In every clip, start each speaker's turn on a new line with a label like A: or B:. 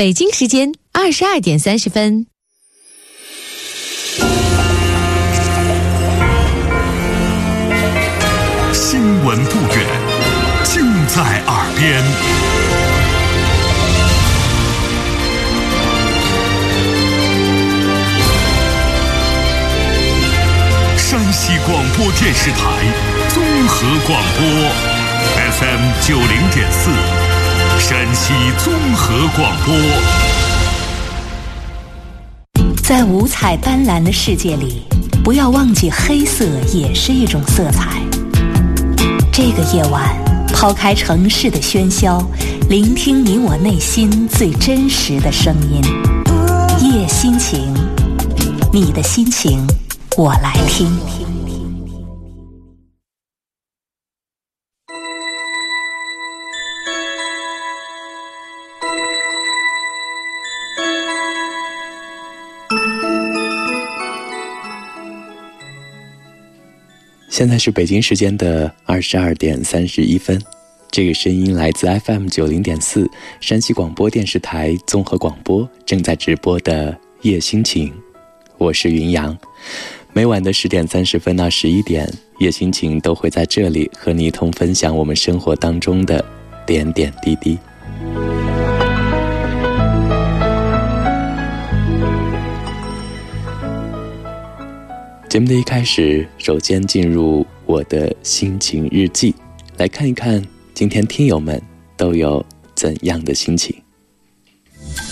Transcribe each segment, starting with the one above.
A: 北京时间二十二点三十分。
B: 新闻不远，尽在耳边。山西广播电视台综合广播，FM 九零点四，山西综合广播。
C: 在五彩斑斓的世界里，不要忘记黑色也是一种色彩。这个夜晚，抛开城市的喧嚣，聆听你我内心最真实的声音。夜心情，你的心情，我来听。
D: 现在是北京时间的二十二点三十一分，这个声音来自 FM 九零点四山西广播电视台综合广播正在直播的夜心情，我是云阳。每晚的十点三十分到十一点，夜心情都会在这里和你一同分享我们生活当中的点点滴滴。节目的一开始，首先进入我的心情日记，来看一看今天听友们都有怎样的心情。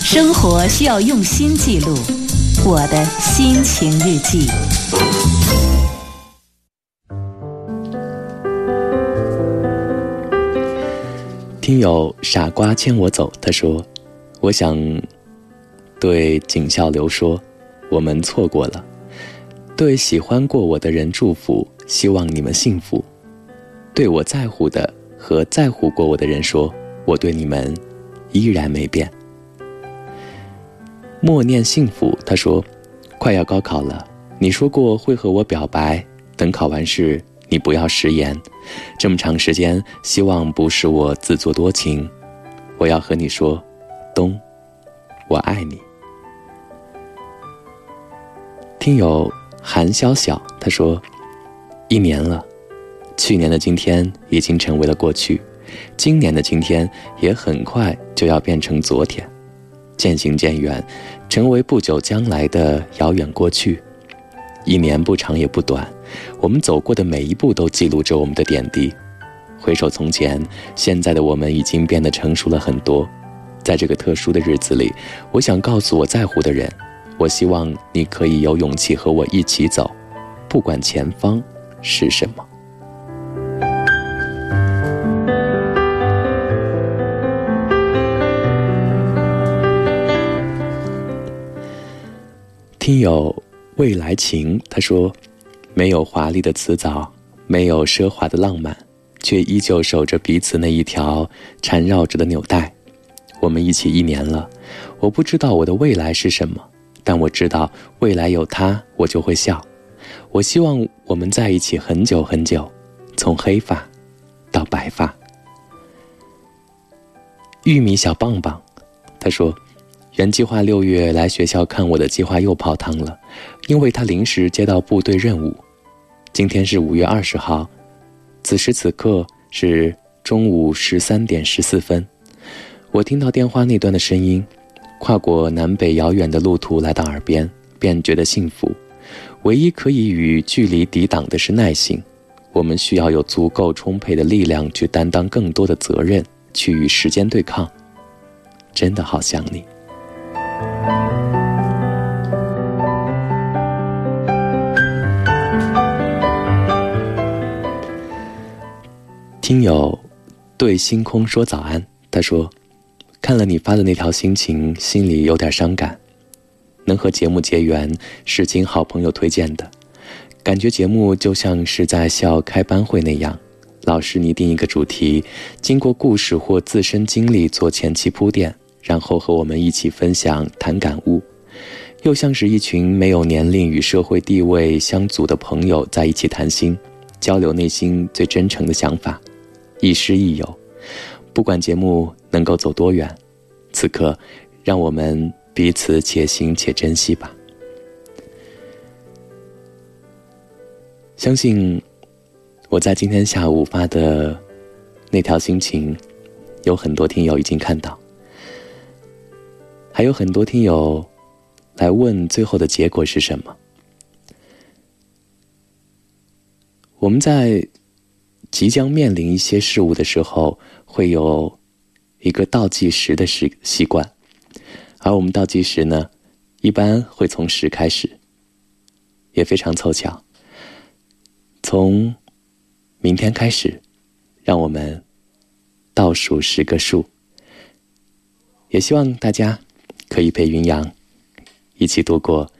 C: 生活需要用心记录，我的心情日记。
D: 听友傻瓜牵我走，他说：“我想对景孝流说，我们错过了。”对喜欢过我的人祝福，希望你们幸福。对我在乎的和在乎过我的人说，我对你们依然没变。默念幸福，他说：“快要高考了，你说过会和我表白，等考完试你不要食言。这么长时间，希望不是我自作多情。我要和你说，冬，我爱你。”听友。韩潇晓他说：“一年了，去年的今天已经成为了过去，今年的今天也很快就要变成昨天，渐行渐远，成为不久将来的遥远过去。一年不长也不短，我们走过的每一步都记录着我们的点滴。回首从前，现在的我们已经变得成熟了很多。在这个特殊的日子里，我想告诉我在乎的人。”我希望你可以有勇气和我一起走，不管前方是什么。听友未来情，他说：“没有华丽的辞藻，没有奢华的浪漫，却依旧守着彼此那一条缠绕着的纽带。我们一起一年了，我不知道我的未来是什么。”但我知道未来有他，我就会笑。我希望我们在一起很久很久，从黑发到白发。玉米小棒棒，他说，原计划六月来学校看我的计划又泡汤了，因为他临时接到部队任务。今天是五月二十号，此时此刻是中午十三点十四分，我听到电话那端的声音。跨过南北遥远的路途来到耳边，便觉得幸福。唯一可以与距离抵挡的是耐心。我们需要有足够充沛的力量去担当更多的责任，去与时间对抗。真的好想你。听友对星空说早安，他说。看了你发的那条心情，心里有点伤感。能和节目结缘，是经好朋友推荐的，感觉节目就像是在校开班会那样，老师拟定一个主题，经过故事或自身经历做前期铺垫，然后和我们一起分享谈感悟，又像是一群没有年龄与社会地位相阻的朋友在一起谈心，交流内心最真诚的想法，亦师亦友。不管节目能够走多远，此刻让我们彼此且行且珍惜吧。相信我在今天下午发的那条心情，有很多听友已经看到，还有很多听友来问最后的结果是什么。我们在即将面临一些事物的时候，会有一个倒计时的习习惯。而我们倒计时呢，一般会从十开始，也非常凑巧。从明天开始，让我们倒数十个数。也希望大家可以陪云阳一起度过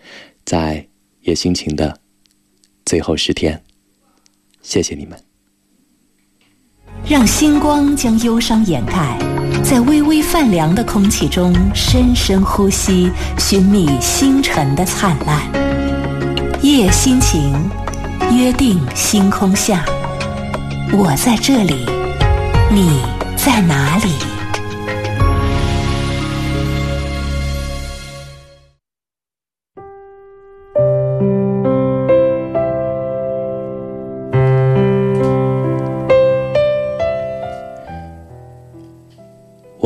D: 在夜心情的最后十天。谢谢你们。
C: 让星光将忧伤掩盖，在微微泛凉的空气中深深呼吸，寻觅星辰的灿烂。夜心情，约定星空下，我在这里，你在哪里？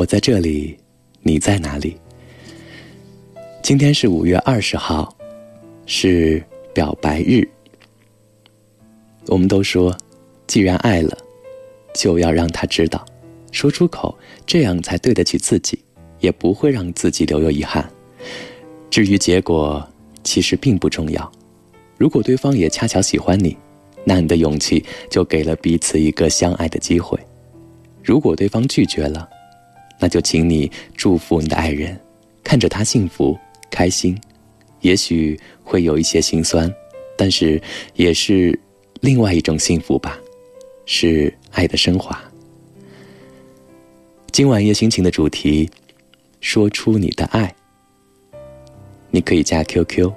D: 我在这里，你在哪里？今天是五月二十号，是表白日。我们都说，既然爱了，就要让他知道，说出口，这样才对得起自己，也不会让自己留有遗憾。至于结果，其实并不重要。如果对方也恰巧喜欢你，那你的勇气就给了彼此一个相爱的机会。如果对方拒绝了，那就请你祝福你的爱人，看着他幸福开心，也许会有一些心酸，但是也是另外一种幸福吧，是爱的升华。今晚夜心情的主题，说出你的爱。你可以加 QQ，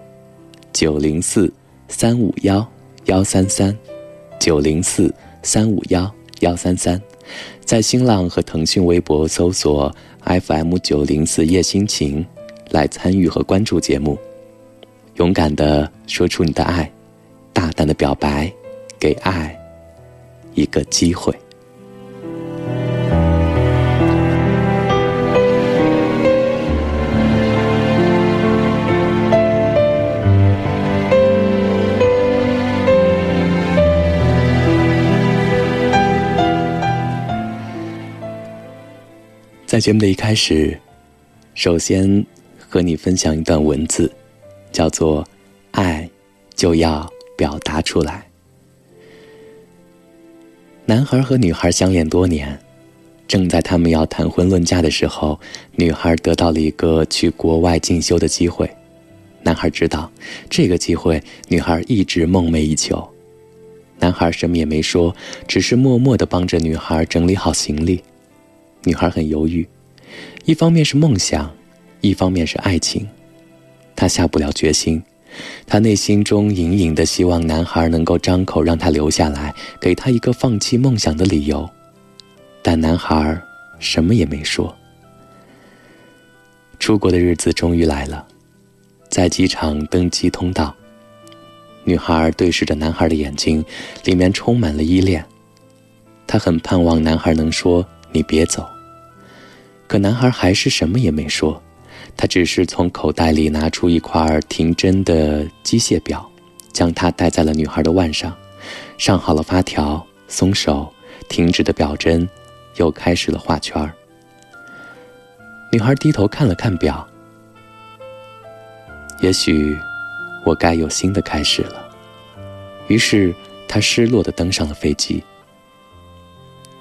D: 九零四三五幺幺三三，九零四三五幺幺三三。在新浪和腾讯微博搜索 FM 九零四夜心情，来参与和关注节目。勇敢的说出你的爱，大胆的表白，给爱一个机会。在节目的一开始，首先和你分享一段文字，叫做“爱就要表达出来”。男孩和女孩相恋多年，正在他们要谈婚论嫁的时候，女孩得到了一个去国外进修的机会。男孩知道这个机会，女孩一直梦寐以求。男孩什么也没说，只是默默的帮着女孩整理好行李。女孩很犹豫，一方面是梦想，一方面是爱情，她下不了决心。她内心中隐隐的希望男孩能够张口让她留下来，给她一个放弃梦想的理由，但男孩什么也没说。出国的日子终于来了，在机场登机通道，女孩对视着男孩的眼睛，里面充满了依恋。她很盼望男孩能说：“你别走。”可男孩还是什么也没说，他只是从口袋里拿出一块停针的机械表，将它戴在了女孩的腕上，上好了发条，松手，停止的表针，又开始了画圈儿。女孩低头看了看表，也许我该有新的开始了。于是她失落的登上了飞机。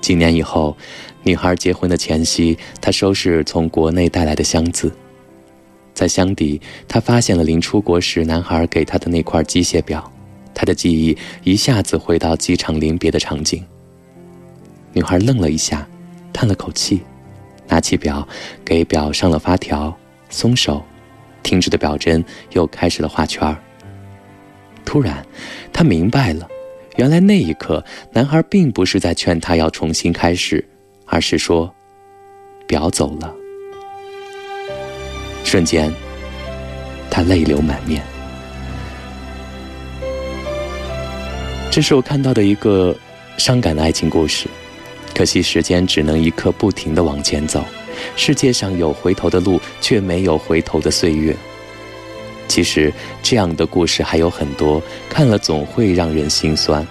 D: 几年以后。女孩结婚的前夕，她收拾从国内带来的箱子，在箱底，她发现了临出国时男孩给她的那块机械表，她的记忆一下子回到机场临别的场景。女孩愣了一下，叹了口气，拿起表，给表上了发条，松手，停止的表针又开始了画圈。突然，她明白了，原来那一刻，男孩并不是在劝她要重新开始。而是说，表走了。瞬间，他泪流满面。这是我看到的一个伤感的爱情故事。可惜时间只能一刻不停的往前走，世界上有回头的路，却没有回头的岁月。其实这样的故事还有很多，看了总会让人心酸，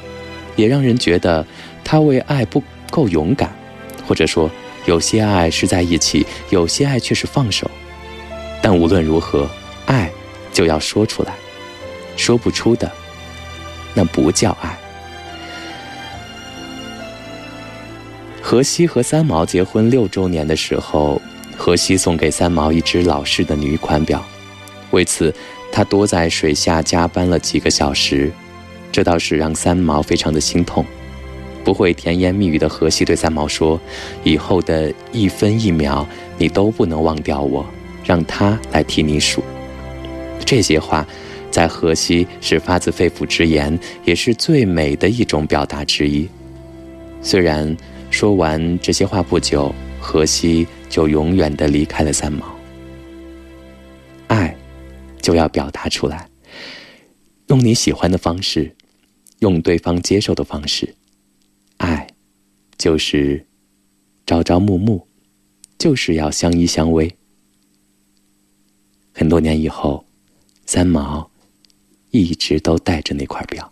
D: 也让人觉得他为爱不够勇敢，或者说有些爱是在一起，有些爱却是放手。但无论如何，爱就要说出来，说不出的，那不叫爱。荷西和三毛结婚六周年的时候，荷西送给三毛一只老式的女款表，为此他多在水下加班了几个小时，这倒是让三毛非常的心痛。不会甜言蜜语的荷西对三毛说：“以后的一分一秒，你都不能忘掉我，让他来替你数。”这些话，在荷西是发自肺腑之言，也是最美的一种表达之一。虽然。说完这些话不久，荷西就永远的离开了三毛。就要表达出来，用你喜欢的方式，用对方接受的方式。爱，就是朝朝暮暮，就是要相依相偎。很多年以后，三毛一直都带着那块表。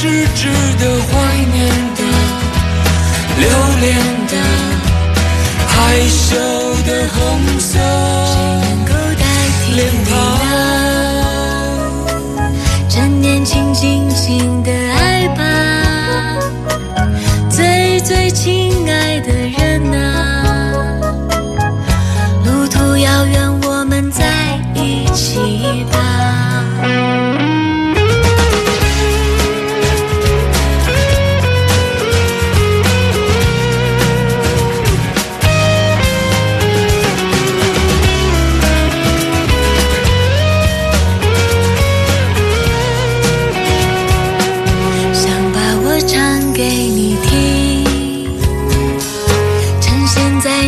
E: 是值得怀念的、留恋的、害羞的红色脸
F: 庞，趁年轻尽情的爱吧，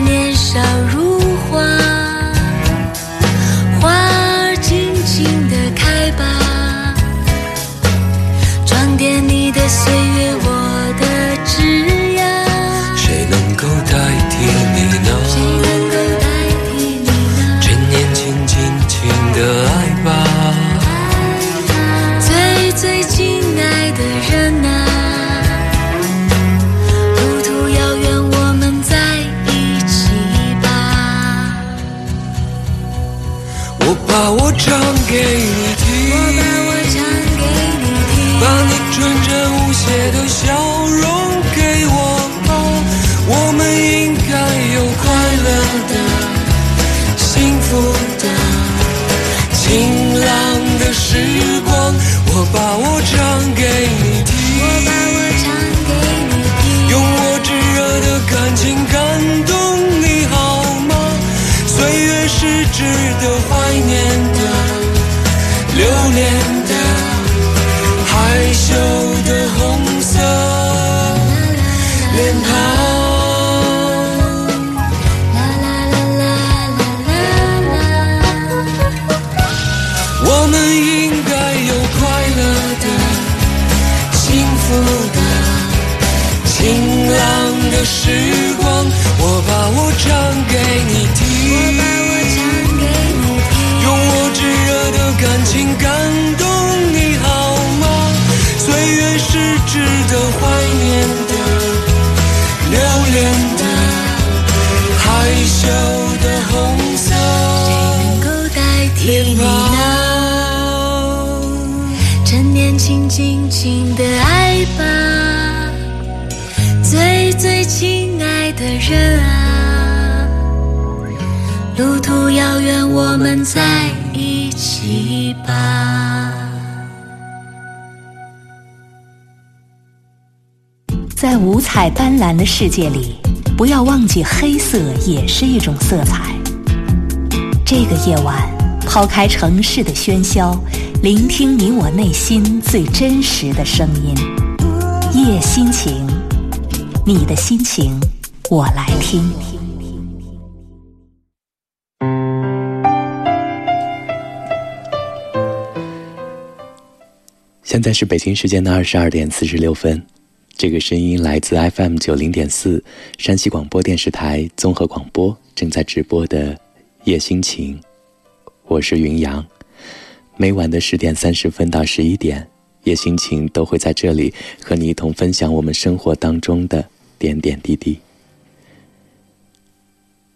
E: 年少如把我唱给你听，用我炙热的感情感动你好吗？岁月是值得怀念的，留恋的，害羞的红色谁
F: 能够代替
E: 脸
F: 你呢？趁年轻，尽情的爱吧，最最亲爱的人啊，路途遥远，我们在一起吧。
C: 在五彩斑斓的世界里，不要忘记黑色也是一种色彩。这个夜晚，抛开城市的喧嚣，聆听你我内心最真实的声音。夜心情，你的心情，我来听。
D: 现在是北京时间的二十二点四十六分，这个声音来自 FM 九零点四山西广播电视台综合广播正在直播的夜心情，我是云阳。每晚的十点三十分到十一点，夜心情都会在这里和你一同分享我们生活当中的点点滴滴。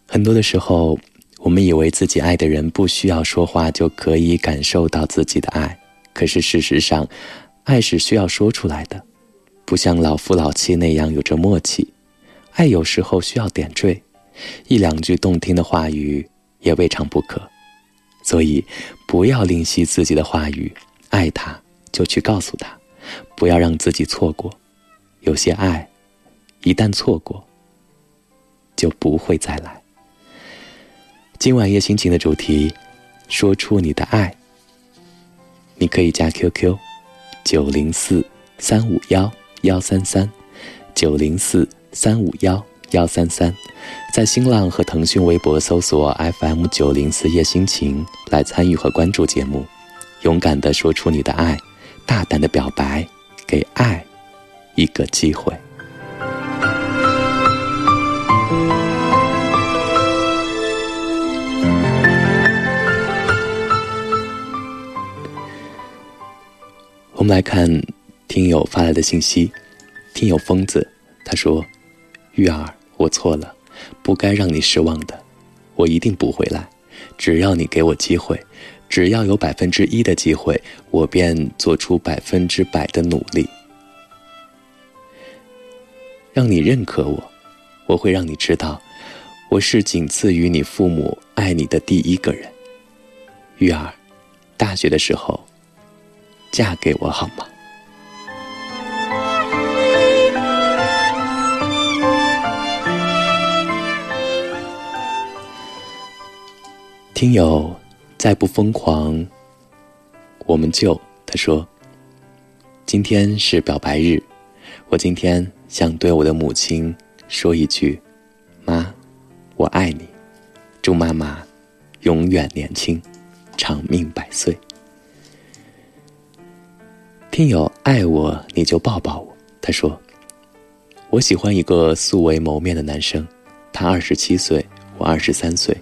D: 很多的时候，我们以为自己爱的人不需要说话就可以感受到自己的爱。可是事实上，爱是需要说出来的，不像老夫老妻那样有着默契。爱有时候需要点缀，一两句动听的话语也未尝不可。所以，不要吝惜自己的话语，爱他就去告诉他，不要让自己错过。有些爱，一旦错过，就不会再来。今晚夜心情的主题，说出你的爱。你可以加 QQ，九零四三五幺幺三三，九零四三五幺幺三三，在新浪和腾讯微博搜索 FM 九零四夜心情来参与和关注节目，勇敢的说出你的爱，大胆的表白，给爱一个机会。们来看听友发来的信息，听友疯子他说：“玉儿，我错了，不该让你失望的，我一定补回来。只要你给我机会，只要有百分之一的机会，我便做出百分之百的努力，让你认可我。我会让你知道，我是仅次于你父母爱你的第一个人。玉儿，大学的时候。”嫁给我好吗？听友再不疯狂，我们就他说，今天是表白日，我今天想对我的母亲说一句：妈，我爱你，祝妈妈永远年轻，长命百岁。听友爱我你就抱抱我。他说：“我喜欢一个素未谋面的男生，他二十七岁，我二十三岁，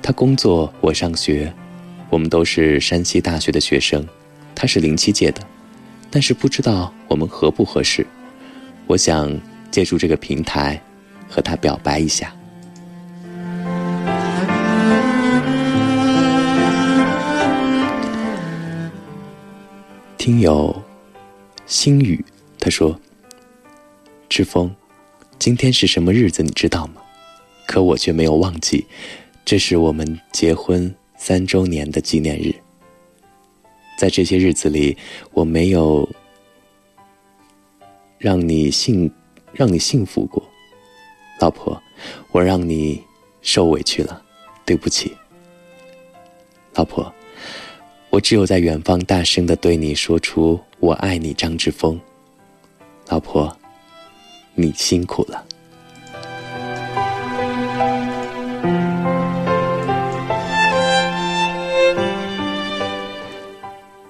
D: 他工作，我上学，我们都是山西大学的学生。他是零七届的，但是不知道我们合不合适。我想借助这个平台和他表白一下。”听友心雨，他说：“志峰，今天是什么日子？你知道吗？可我却没有忘记，这是我们结婚三周年的纪念日。在这些日子里，我没有让你幸让你幸福过，老婆，我让你受委屈了，对不起，老婆。”我只有在远方大声的对你说出“我爱你”，张志峰，老婆，你辛苦了。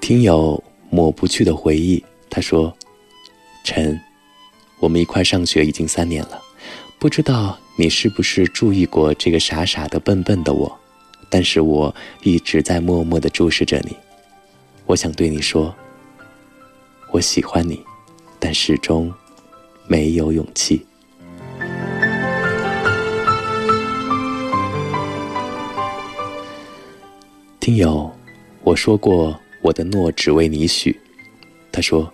D: 听友抹不去的回忆，他说：“陈，我们一块上学已经三年了，不知道你是不是注意过这个傻傻的、笨笨的我，但是我一直在默默的注视着你。我想对你说，我喜欢你，但始终没有勇气。听友，我说过我的诺只为你许。他说：“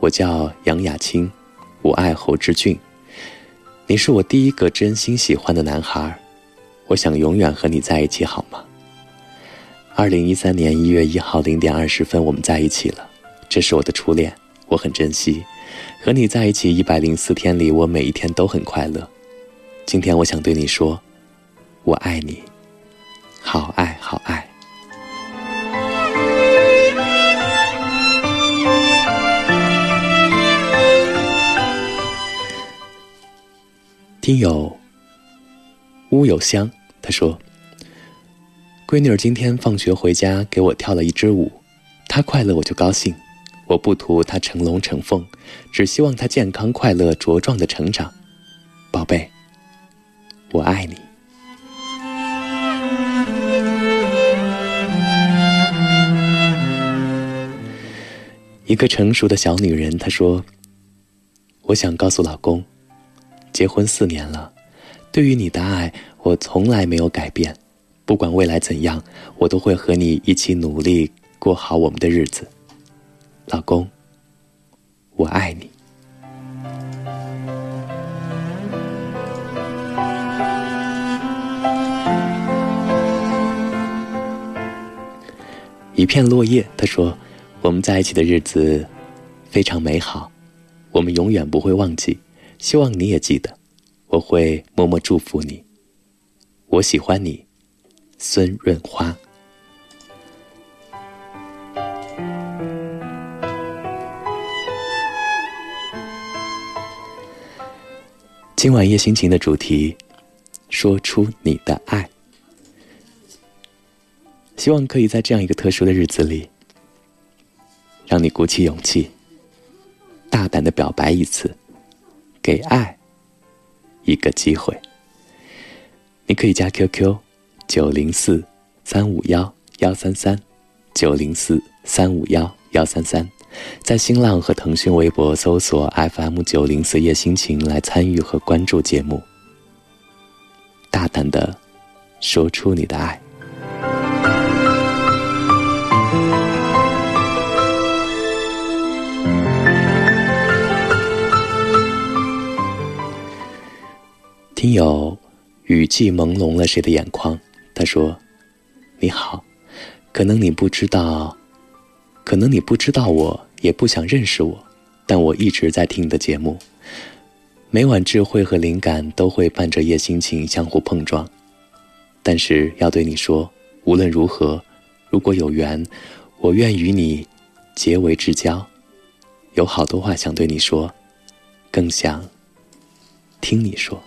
D: 我叫杨雅清，我爱侯之俊。你是我第一个真心喜欢的男孩，我想永远和你在一起，好吗？”二零一三年一月一号零点二十分，我们在一起了。这是我的初恋，我很珍惜。和你在一起一百零四天里，我每一天都很快乐。今天我想对你说，我爱你，好爱好爱。听友乌有香，他说：“闺女儿今天放学回家给我跳了一支舞，她快乐我就高兴。我不图她成龙成凤，只希望她健康快乐茁壮的成长。宝贝，我爱你。”一个成熟的小女人，她说：“我想告诉老公。”结婚四年了，对于你的爱，我从来没有改变。不管未来怎样，我都会和你一起努力过好我们的日子。老公，我爱你。一片落叶，他说：“我们在一起的日子非常美好，我们永远不会忘记。”希望你也记得，我会默默祝福你。我喜欢你，孙润花。今晚夜心情的主题，说出你的爱。希望可以在这样一个特殊的日子里，让你鼓起勇气，大胆的表白一次。给爱一个机会，你可以加 QQ 九零四三五幺幺三三九零四三五幺幺三三，在新浪和腾讯微博搜索 FM 九零四夜心情来参与和关注节目，大胆的说出你的爱。听友，雨季朦胧了谁的眼眶？他说：“你好，可能你不知道，可能你不知道我，也不想认识我，但我一直在听你的节目。每晚智慧和灵感都会伴着夜心情相互碰撞。但是要对你说，无论如何，如果有缘，我愿与你结为至交。有好多话想对你说，更想听你说。”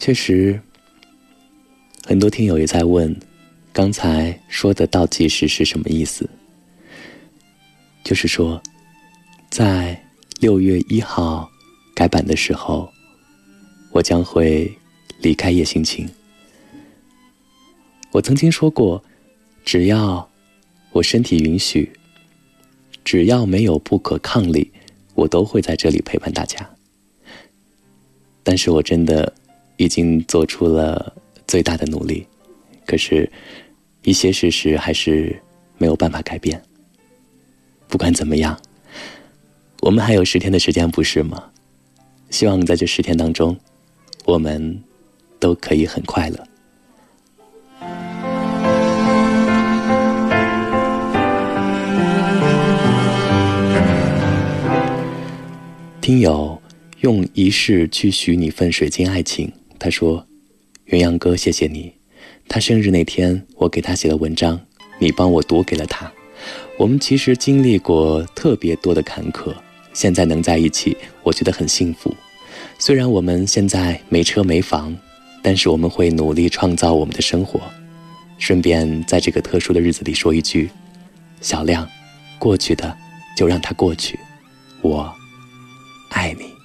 D: 确实，很多听友也在问，刚才说的倒计时是什么意思？就是说，在六月一号改版的时候，我将会离开夜心情。我曾经说过，只要我身体允许，只要没有不可抗力，我都会在这里陪伴大家。但是我真的。已经做出了最大的努力，可是，一些事实还是没有办法改变。不管怎么样，我们还有十天的时间，不是吗？希望在这十天当中，我们都可以很快乐。听友用一世去许你份水晶爱情。他说：“鸳鸯哥，谢谢你。他生日那天，我给他写了文章，你帮我读给了他。我们其实经历过特别多的坎坷，现在能在一起，我觉得很幸福。虽然我们现在没车没房，但是我们会努力创造我们的生活。顺便在这个特殊的日子里说一句：小亮，过去的就让它过去，我爱你。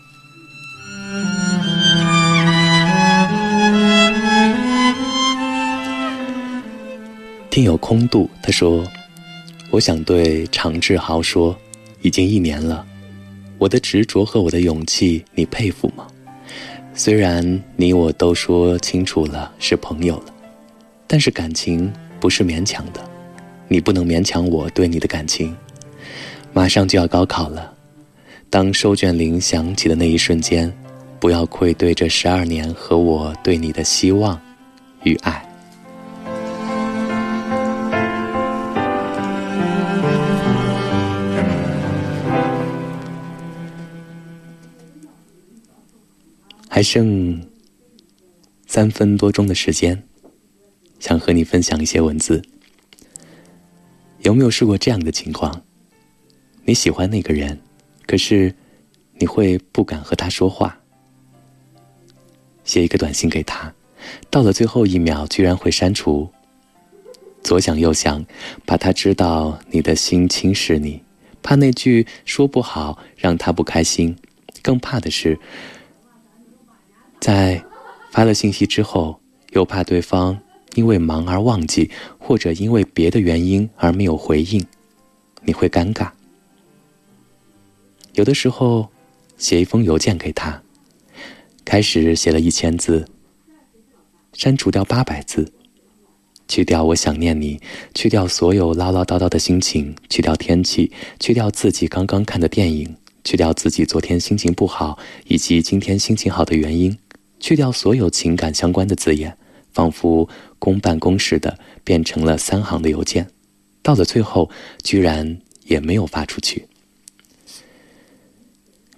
D: 听友空度他说：“我想对常志豪说，已经一年了，我的执着和我的勇气，你佩服吗？虽然你我都说清楚了是朋友了，但是感情不是勉强的，你不能勉强我对你的感情。马上就要高考了，当收卷铃响起的那一瞬间，不要愧对这十二年和我对你的希望与爱。”还剩三分多钟的时间，想和你分享一些文字。有没有试过这样的情况？你喜欢那个人，可是你会不敢和他说话。写一个短信给他，到了最后一秒居然会删除。左想右想，怕他知道你的心轻视你，怕那句说不好让他不开心，更怕的是。在发了信息之后，又怕对方因为忙而忘记，或者因为别的原因而没有回应，你会尴尬。有的时候，写一封邮件给他，开始写了一千字，删除掉八百字，去掉我想念你，去掉所有唠唠叨叨的心情，去掉天气，去掉自己刚刚看的电影，去掉自己昨天心情不好以及今天心情好的原因。去掉所有情感相关的字眼，仿佛公办公室的变成了三行的邮件，到了最后居然也没有发出去。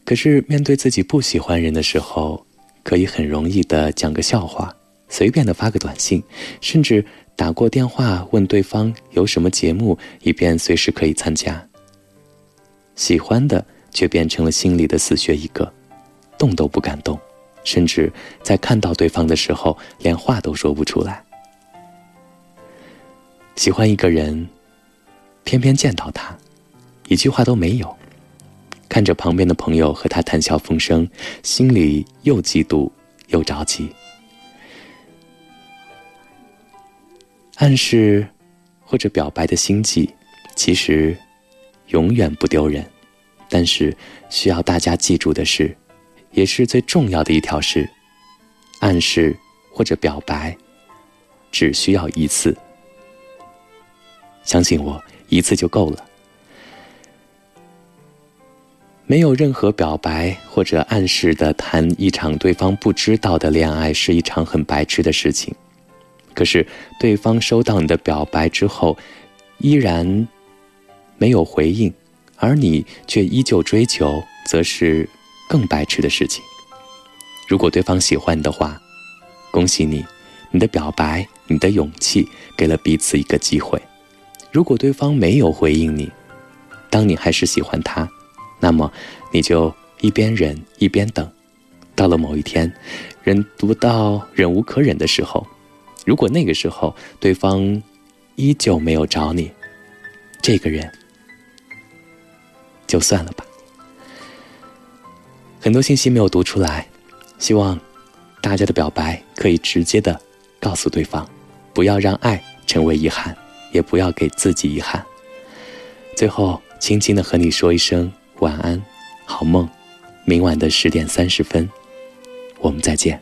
D: 可是面对自己不喜欢人的时候，可以很容易的讲个笑话，随便的发个短信，甚至打过电话问对方有什么节目，以便随时可以参加。喜欢的却变成了心里的死穴一个，动都不敢动。甚至在看到对方的时候，连话都说不出来。喜欢一个人，偏偏见到他，一句话都没有，看着旁边的朋友和他谈笑风生，心里又嫉妒又着急。暗示或者表白的心计，其实永远不丢人，但是需要大家记住的是。也是最重要的一条是，暗示或者表白，只需要一次。相信我，一次就够了。没有任何表白或者暗示的谈一场对方不知道的恋爱是一场很白痴的事情。可是对方收到你的表白之后，依然没有回应，而你却依旧追求，则是。更白痴的事情。如果对方喜欢你的话，恭喜你，你的表白，你的勇气，给了彼此一个机会。如果对方没有回应你，当你还是喜欢他，那么你就一边忍一边等，到了某一天，忍不到忍无可忍的时候，如果那个时候对方依旧没有找你，这个人就算了吧。很多信息没有读出来，希望大家的表白可以直接的告诉对方，不要让爱成为遗憾，也不要给自己遗憾。最后，轻轻的和你说一声晚安，好梦。明晚的十点三十分，我们再见。